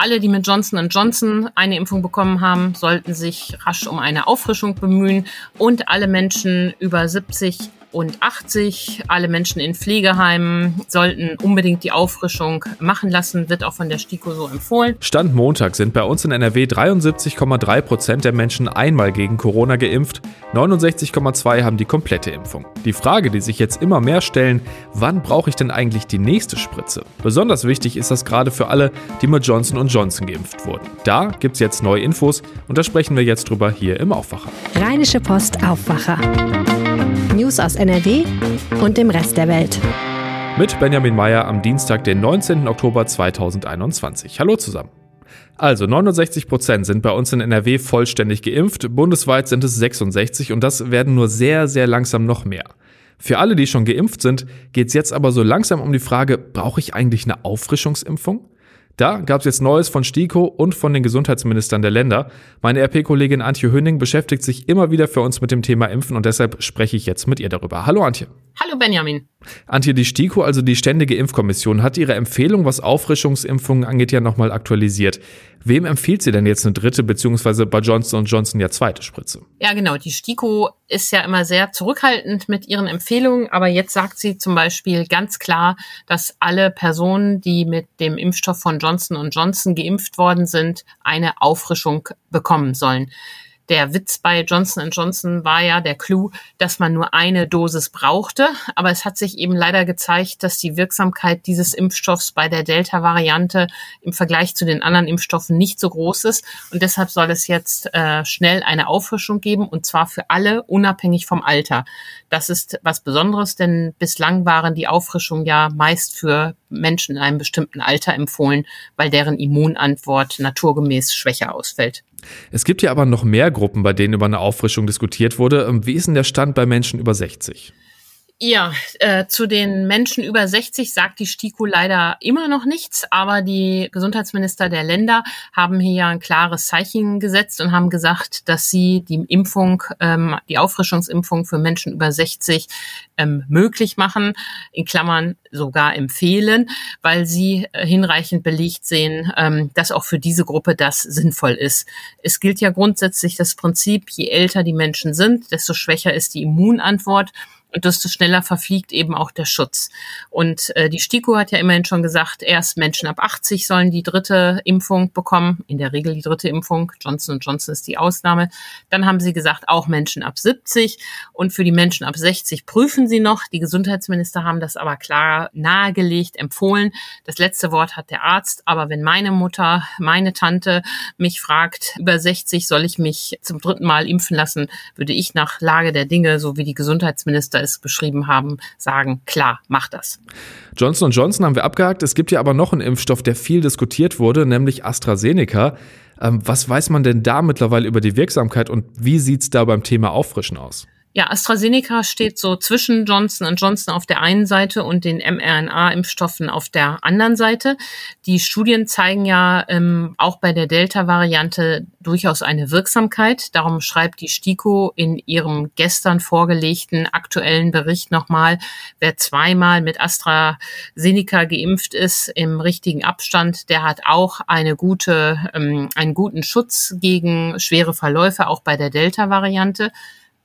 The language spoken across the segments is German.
Alle, die mit Johnson Johnson eine Impfung bekommen haben, sollten sich rasch um eine Auffrischung bemühen. Und alle Menschen über 70 und 80. Alle Menschen in Pflegeheimen sollten unbedingt die Auffrischung machen lassen, wird auch von der STIKO so empfohlen. Stand Montag sind bei uns in NRW 73,3 Prozent der Menschen einmal gegen Corona geimpft, 69,2 haben die komplette Impfung. Die Frage, die sich jetzt immer mehr stellen, wann brauche ich denn eigentlich die nächste Spritze? Besonders wichtig ist das gerade für alle, die mit Johnson Johnson geimpft wurden. Da gibt es jetzt neue Infos und da sprechen wir jetzt drüber hier im Aufwacher. Rheinische Post Aufwacher. News aus NRW und dem Rest der Welt. Mit Benjamin Meyer am Dienstag, den 19. Oktober 2021. Hallo zusammen. Also 69 Prozent sind bei uns in NRW vollständig geimpft, bundesweit sind es 66 und das werden nur sehr, sehr langsam noch mehr. Für alle, die schon geimpft sind, geht es jetzt aber so langsam um die Frage, brauche ich eigentlich eine Auffrischungsimpfung? Da gab es jetzt Neues von STIKO und von den Gesundheitsministern der Länder. Meine RP-Kollegin Antje Hünning beschäftigt sich immer wieder für uns mit dem Thema Impfen und deshalb spreche ich jetzt mit ihr darüber. Hallo Antje. Hallo Benjamin. Antje, die STIKO, also die Ständige Impfkommission, hat ihre Empfehlung, was Auffrischungsimpfungen angeht, ja nochmal aktualisiert. Wem empfiehlt sie denn jetzt eine dritte beziehungsweise bei Johnson Johnson ja zweite Spritze? Ja, genau. Die STIKO ist ja immer sehr zurückhaltend mit ihren Empfehlungen, aber jetzt sagt sie zum Beispiel ganz klar, dass alle Personen, die mit dem Impfstoff von Johnson Johnson geimpft worden sind, eine Auffrischung bekommen sollen der Witz bei Johnson Johnson war ja der Clou, dass man nur eine Dosis brauchte. Aber es hat sich eben leider gezeigt, dass die Wirksamkeit dieses Impfstoffs bei der Delta-Variante im Vergleich zu den anderen Impfstoffen nicht so groß ist. Und deshalb soll es jetzt äh, schnell eine Auffrischung geben und zwar für alle, unabhängig vom Alter. Das ist was Besonderes, denn bislang waren die Auffrischungen ja meist für Menschen in einem bestimmten Alter empfohlen, weil deren Immunantwort naturgemäß schwächer ausfällt. Es gibt ja aber noch mehr Gruppen, bei denen über eine Auffrischung diskutiert wurde. Ähm, wie ist denn der Stand bei Menschen über 60? Ja, äh, zu den Menschen über 60 sagt die STIKO leider immer noch nichts, aber die Gesundheitsminister der Länder haben hier ein klares Zeichen gesetzt und haben gesagt, dass sie die Impfung, ähm, die Auffrischungsimpfung für Menschen über 60 ähm, möglich machen, in Klammern sogar empfehlen, weil sie äh, hinreichend belegt sehen, ähm, dass auch für diese Gruppe das sinnvoll ist. Es gilt ja grundsätzlich das Prinzip, je älter die Menschen sind, desto schwächer ist die Immunantwort und desto schneller verfliegt eben auch der Schutz. Und äh, die STIKO hat ja immerhin schon gesagt, erst Menschen ab 80 sollen die dritte Impfung bekommen, in der Regel die dritte Impfung, Johnson Johnson ist die Ausnahme. Dann haben sie gesagt, auch Menschen ab 70 und für die Menschen ab 60 prüfen sie noch. Die Gesundheitsminister haben das aber klar nahegelegt, empfohlen. Das letzte Wort hat der Arzt, aber wenn meine Mutter, meine Tante mich fragt, über 60 soll ich mich zum dritten Mal impfen lassen, würde ich nach Lage der Dinge, so wie die Gesundheitsminister Minister es beschrieben haben, sagen, klar, mach das. Johnson Johnson haben wir abgehakt. Es gibt ja aber noch einen Impfstoff, der viel diskutiert wurde, nämlich AstraZeneca. Ähm, was weiß man denn da mittlerweile über die Wirksamkeit und wie sieht es da beim Thema Auffrischen aus? Ja, AstraZeneca steht so zwischen Johnson Johnson auf der einen Seite und den mRNA-Impfstoffen auf der anderen Seite. Die Studien zeigen ja ähm, auch bei der Delta-Variante durchaus eine Wirksamkeit. Darum schreibt die STIKO in ihrem gestern vorgelegten aktuellen Bericht nochmal, wer zweimal mit AstraZeneca geimpft ist im richtigen Abstand, der hat auch eine gute, ähm, einen guten Schutz gegen schwere Verläufe, auch bei der Delta-Variante.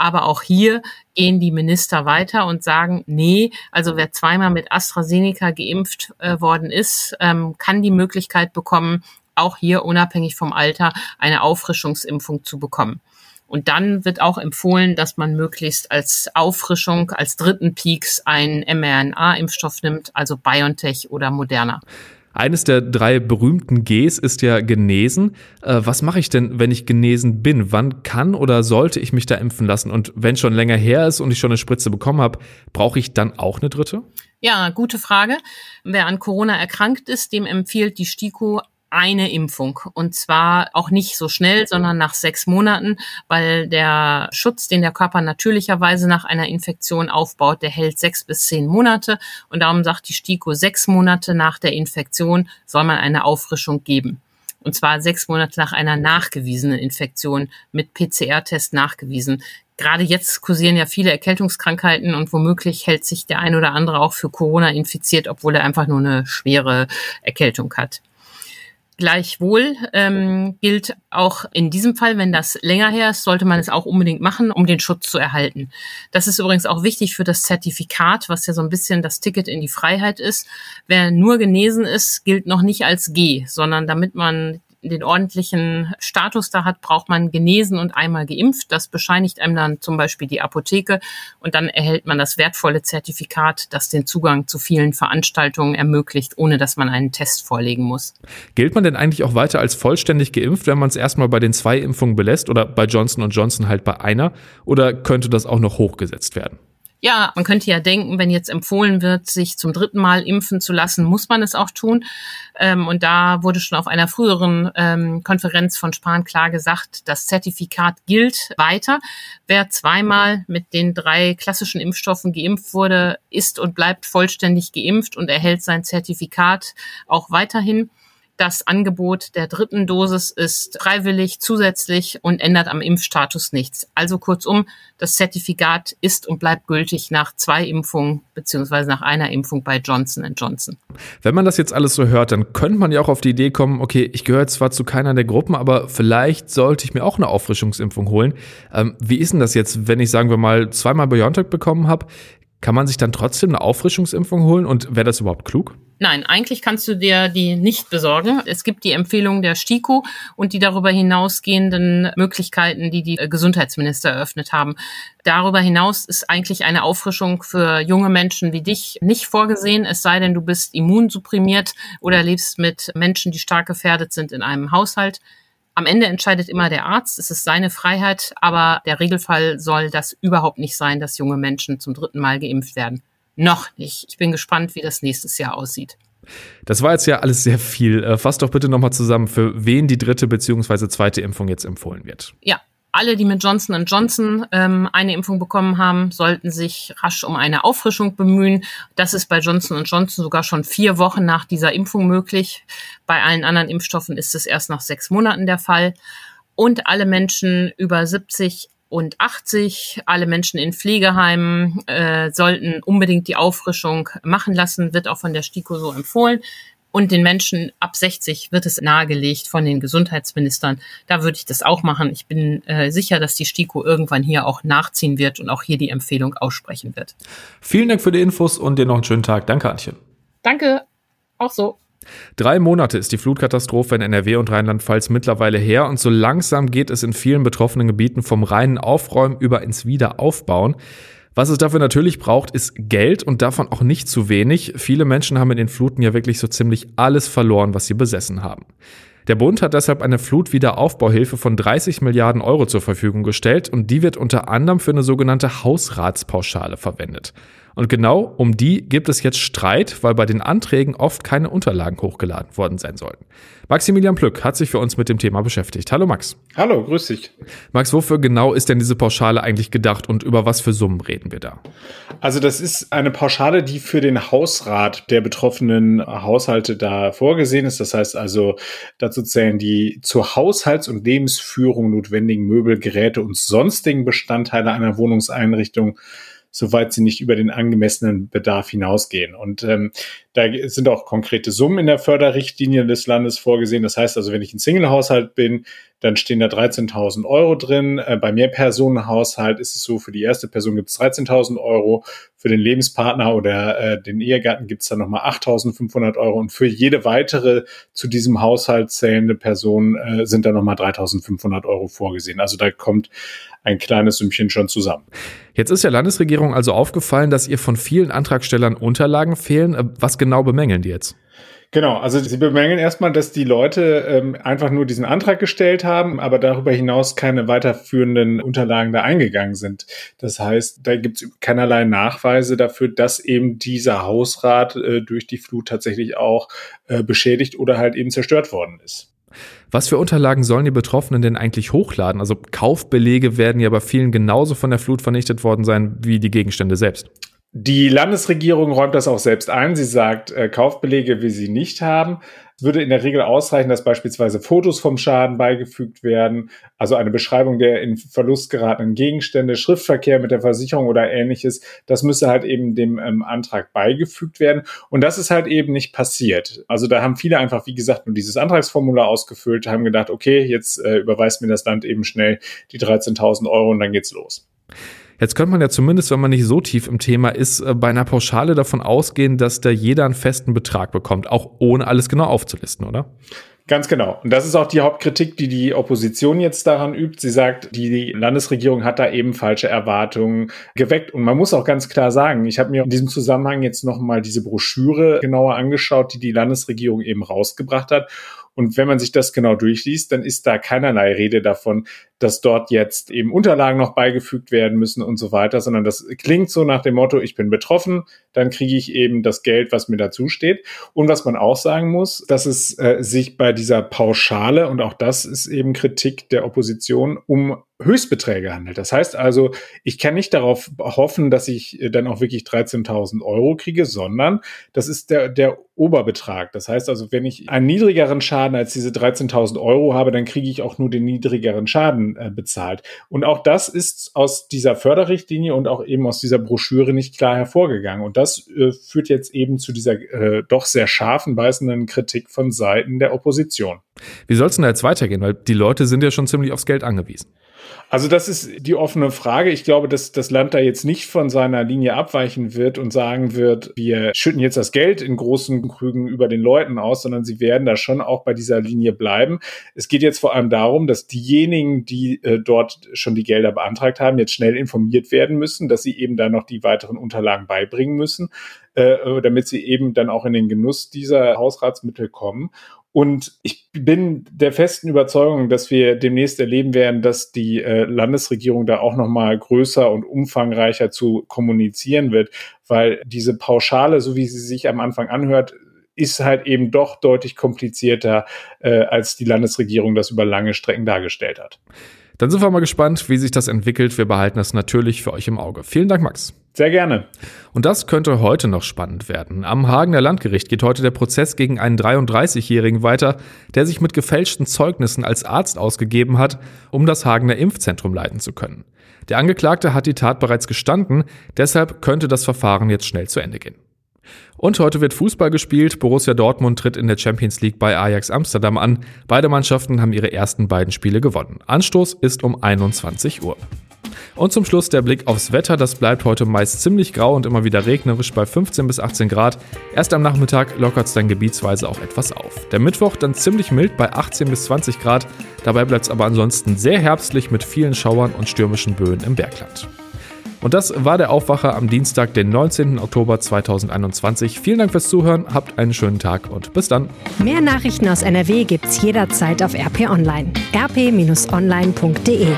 Aber auch hier gehen die Minister weiter und sagen, nee, also wer zweimal mit AstraZeneca geimpft äh, worden ist, ähm, kann die Möglichkeit bekommen, auch hier unabhängig vom Alter eine Auffrischungsimpfung zu bekommen. Und dann wird auch empfohlen, dass man möglichst als Auffrischung, als dritten Peaks einen mRNA-Impfstoff nimmt, also BioNTech oder Moderna. Eines der drei berühmten Gs ist ja genesen. Äh, was mache ich denn, wenn ich genesen bin? Wann kann oder sollte ich mich da impfen lassen? Und wenn schon länger her ist und ich schon eine Spritze bekommen habe, brauche ich dann auch eine dritte? Ja, gute Frage. Wer an Corona erkrankt ist, dem empfiehlt die STIKO eine Impfung. Und zwar auch nicht so schnell, sondern nach sechs Monaten, weil der Schutz, den der Körper natürlicherweise nach einer Infektion aufbaut, der hält sechs bis zehn Monate. Und darum sagt die STIKO, sechs Monate nach der Infektion soll man eine Auffrischung geben. Und zwar sechs Monate nach einer nachgewiesenen Infektion mit PCR-Test nachgewiesen. Gerade jetzt kursieren ja viele Erkältungskrankheiten und womöglich hält sich der ein oder andere auch für Corona infiziert, obwohl er einfach nur eine schwere Erkältung hat. Gleichwohl ähm, gilt auch in diesem Fall, wenn das länger her ist, sollte man es auch unbedingt machen, um den Schutz zu erhalten. Das ist übrigens auch wichtig für das Zertifikat, was ja so ein bisschen das Ticket in die Freiheit ist. Wer nur genesen ist, gilt noch nicht als G, sondern damit man den ordentlichen Status da hat, braucht man genesen und einmal geimpft. Das bescheinigt einem dann zum Beispiel die Apotheke und dann erhält man das wertvolle Zertifikat, das den Zugang zu vielen Veranstaltungen ermöglicht, ohne dass man einen Test vorlegen muss. Gilt man denn eigentlich auch weiter als vollständig geimpft, wenn man es erstmal bei den zwei Impfungen belässt oder bei Johnson Johnson halt bei einer? Oder könnte das auch noch hochgesetzt werden? Ja, man könnte ja denken, wenn jetzt empfohlen wird, sich zum dritten Mal impfen zu lassen, muss man es auch tun. Ähm, und da wurde schon auf einer früheren ähm, Konferenz von Spahn klar gesagt, das Zertifikat gilt weiter. Wer zweimal mit den drei klassischen Impfstoffen geimpft wurde, ist und bleibt vollständig geimpft und erhält sein Zertifikat auch weiterhin. Das Angebot der dritten Dosis ist freiwillig zusätzlich und ändert am Impfstatus nichts. Also kurzum, das Zertifikat ist und bleibt gültig nach zwei Impfungen beziehungsweise nach einer Impfung bei Johnson Johnson. Wenn man das jetzt alles so hört, dann könnte man ja auch auf die Idee kommen, okay, ich gehöre zwar zu keiner der Gruppen, aber vielleicht sollte ich mir auch eine Auffrischungsimpfung holen. Ähm, wie ist denn das jetzt, wenn ich, sagen wir mal, zweimal BioNTech bekommen habe? Kann man sich dann trotzdem eine Auffrischungsimpfung holen und wäre das überhaupt klug? Nein, eigentlich kannst du dir die nicht besorgen. Es gibt die Empfehlung der STIKO und die darüber hinausgehenden Möglichkeiten, die die Gesundheitsminister eröffnet haben. Darüber hinaus ist eigentlich eine Auffrischung für junge Menschen wie dich nicht vorgesehen, es sei denn, du bist immunsupprimiert oder lebst mit Menschen, die stark gefährdet sind in einem Haushalt. Am Ende entscheidet immer der Arzt, es ist seine Freiheit, aber der Regelfall soll das überhaupt nicht sein, dass junge Menschen zum dritten Mal geimpft werden. Noch nicht. Ich bin gespannt, wie das nächstes Jahr aussieht. Das war jetzt ja alles sehr viel. Äh, fass doch bitte nochmal zusammen, für wen die dritte bzw. zweite Impfung jetzt empfohlen wird. Ja, alle, die mit Johnson Johnson ähm, eine Impfung bekommen haben, sollten sich rasch um eine Auffrischung bemühen. Das ist bei Johnson Johnson sogar schon vier Wochen nach dieser Impfung möglich. Bei allen anderen Impfstoffen ist es erst nach sechs Monaten der Fall. Und alle Menschen über 70 und 80. Alle Menschen in Pflegeheimen äh, sollten unbedingt die Auffrischung machen lassen, wird auch von der STIKO so empfohlen. Und den Menschen ab 60 wird es nahegelegt von den Gesundheitsministern. Da würde ich das auch machen. Ich bin äh, sicher, dass die STIKO irgendwann hier auch nachziehen wird und auch hier die Empfehlung aussprechen wird. Vielen Dank für die Infos und dir noch einen schönen Tag. Danke, Antje. Danke. Auch so. Drei Monate ist die Flutkatastrophe in NRW und Rheinland-Pfalz mittlerweile her und so langsam geht es in vielen betroffenen Gebieten vom reinen Aufräumen über ins Wiederaufbauen. Was es dafür natürlich braucht, ist Geld und davon auch nicht zu wenig. Viele Menschen haben in den Fluten ja wirklich so ziemlich alles verloren, was sie besessen haben. Der Bund hat deshalb eine Flutwiederaufbauhilfe von 30 Milliarden Euro zur Verfügung gestellt und die wird unter anderem für eine sogenannte Hausratspauschale verwendet. Und genau um die gibt es jetzt Streit, weil bei den Anträgen oft keine Unterlagen hochgeladen worden sein sollten. Maximilian Plück hat sich für uns mit dem Thema beschäftigt. Hallo Max. Hallo, grüß dich. Max, wofür genau ist denn diese Pauschale eigentlich gedacht und über was für Summen reden wir da? Also das ist eine Pauschale, die für den Hausrat der betroffenen Haushalte da vorgesehen ist. Das heißt also, dazu zählen die zur Haushalts- und Lebensführung notwendigen Möbel, Geräte und sonstigen Bestandteile einer Wohnungseinrichtung soweit sie nicht über den angemessenen Bedarf hinausgehen. Und ähm, da sind auch konkrete Summen in der Förderrichtlinie des Landes vorgesehen. Das heißt also, wenn ich ein Single-Haushalt bin, dann stehen da 13.000 Euro drin. Äh, bei Mehrpersonenhaushalt ist es so, für die erste Person gibt es 13.000 Euro, für den Lebenspartner oder äh, den Ehegatten gibt es dann nochmal 8.500 Euro und für jede weitere zu diesem Haushalt zählende Person äh, sind da nochmal 3.500 Euro vorgesehen. Also da kommt ein kleines Sümmchen schon zusammen. Jetzt ist der Landesregierung also aufgefallen, dass ihr von vielen Antragstellern Unterlagen fehlen. Äh, was genau bemängeln die jetzt? Genau, also Sie bemängeln erstmal, dass die Leute ähm, einfach nur diesen Antrag gestellt haben, aber darüber hinaus keine weiterführenden Unterlagen da eingegangen sind. Das heißt, da gibt es keinerlei Nachweise dafür, dass eben dieser Hausrat äh, durch die Flut tatsächlich auch äh, beschädigt oder halt eben zerstört worden ist. Was für Unterlagen sollen die Betroffenen denn eigentlich hochladen? Also Kaufbelege werden ja bei vielen genauso von der Flut vernichtet worden sein wie die Gegenstände selbst. Die Landesregierung räumt das auch selbst ein. Sie sagt, äh, Kaufbelege will sie nicht haben. Es würde in der Regel ausreichen, dass beispielsweise Fotos vom Schaden beigefügt werden, also eine Beschreibung der in Verlust geratenen Gegenstände, Schriftverkehr mit der Versicherung oder ähnliches. Das müsste halt eben dem ähm, Antrag beigefügt werden. Und das ist halt eben nicht passiert. Also da haben viele einfach, wie gesagt, nur dieses Antragsformular ausgefüllt, haben gedacht, okay, jetzt äh, überweist mir das Land eben schnell die 13.000 Euro und dann geht's los. Jetzt könnte man ja zumindest, wenn man nicht so tief im Thema ist, äh, bei einer Pauschale davon ausgehen, dass da jeder einen festen Betrag bekommt, auch ohne alles genau aufzulisten, oder? Ganz genau. Und das ist auch die Hauptkritik, die die Opposition jetzt daran übt. Sie sagt, die Landesregierung hat da eben falsche Erwartungen geweckt. Und man muss auch ganz klar sagen, ich habe mir in diesem Zusammenhang jetzt nochmal diese Broschüre genauer angeschaut, die die Landesregierung eben rausgebracht hat. Und wenn man sich das genau durchliest, dann ist da keinerlei Rede davon, dass dort jetzt eben Unterlagen noch beigefügt werden müssen und so weiter, sondern das klingt so nach dem Motto, ich bin betroffen, dann kriege ich eben das Geld, was mir dazu steht. Und was man auch sagen muss, dass es äh, sich bei dieser Pauschale, und auch das ist eben Kritik der Opposition, um Höchstbeträge handelt. Das heißt also, ich kann nicht darauf hoffen, dass ich dann auch wirklich 13.000 Euro kriege, sondern das ist der, der Oberbetrag. Das heißt also, wenn ich einen niedrigeren Schaden als diese 13.000 Euro habe, dann kriege ich auch nur den niedrigeren Schaden äh, bezahlt. Und auch das ist aus dieser Förderrichtlinie und auch eben aus dieser Broschüre nicht klar hervorgegangen. Und das äh, führt jetzt eben zu dieser äh, doch sehr scharfen, beißenden Kritik von Seiten der Opposition. Wie soll es denn da jetzt weitergehen? Weil die Leute sind ja schon ziemlich aufs Geld angewiesen. Also das ist die offene Frage. Ich glaube, dass das Land da jetzt nicht von seiner Linie abweichen wird und sagen wird, wir schütten jetzt das Geld in großen Krügen über den Leuten aus, sondern sie werden da schon auch bei dieser Linie bleiben. Es geht jetzt vor allem darum, dass diejenigen, die äh, dort schon die Gelder beantragt haben, jetzt schnell informiert werden müssen, dass sie eben da noch die weiteren Unterlagen beibringen müssen, äh, damit sie eben dann auch in den Genuss dieser Hausratsmittel kommen. Und ich bin der festen Überzeugung, dass wir demnächst erleben werden, dass die äh, Landesregierung da auch noch mal größer und umfangreicher zu kommunizieren wird, weil diese Pauschale, so wie sie sich am Anfang anhört, ist halt eben doch deutlich komplizierter, äh, als die Landesregierung das über lange Strecken dargestellt hat. Dann sind wir mal gespannt, wie sich das entwickelt. Wir behalten das natürlich für euch im Auge. Vielen Dank, Max. Sehr gerne. Und das könnte heute noch spannend werden. Am Hagener Landgericht geht heute der Prozess gegen einen 33-Jährigen weiter, der sich mit gefälschten Zeugnissen als Arzt ausgegeben hat, um das Hagener Impfzentrum leiten zu können. Der Angeklagte hat die Tat bereits gestanden, deshalb könnte das Verfahren jetzt schnell zu Ende gehen. Und heute wird Fußball gespielt. Borussia Dortmund tritt in der Champions League bei Ajax Amsterdam an. Beide Mannschaften haben ihre ersten beiden Spiele gewonnen. Anstoß ist um 21 Uhr. Und zum Schluss der Blick aufs Wetter. Das bleibt heute meist ziemlich grau und immer wieder regnerisch bei 15 bis 18 Grad. Erst am Nachmittag lockert es dann gebietsweise auch etwas auf. Der Mittwoch dann ziemlich mild bei 18 bis 20 Grad. Dabei bleibt es aber ansonsten sehr herbstlich mit vielen Schauern und stürmischen Böen im Bergland. Und das war der Aufwacher am Dienstag, den 19. Oktober 2021. Vielen Dank fürs Zuhören, habt einen schönen Tag und bis dann. Mehr Nachrichten aus NRW gibt's jederzeit auf RP Online. rp-online.de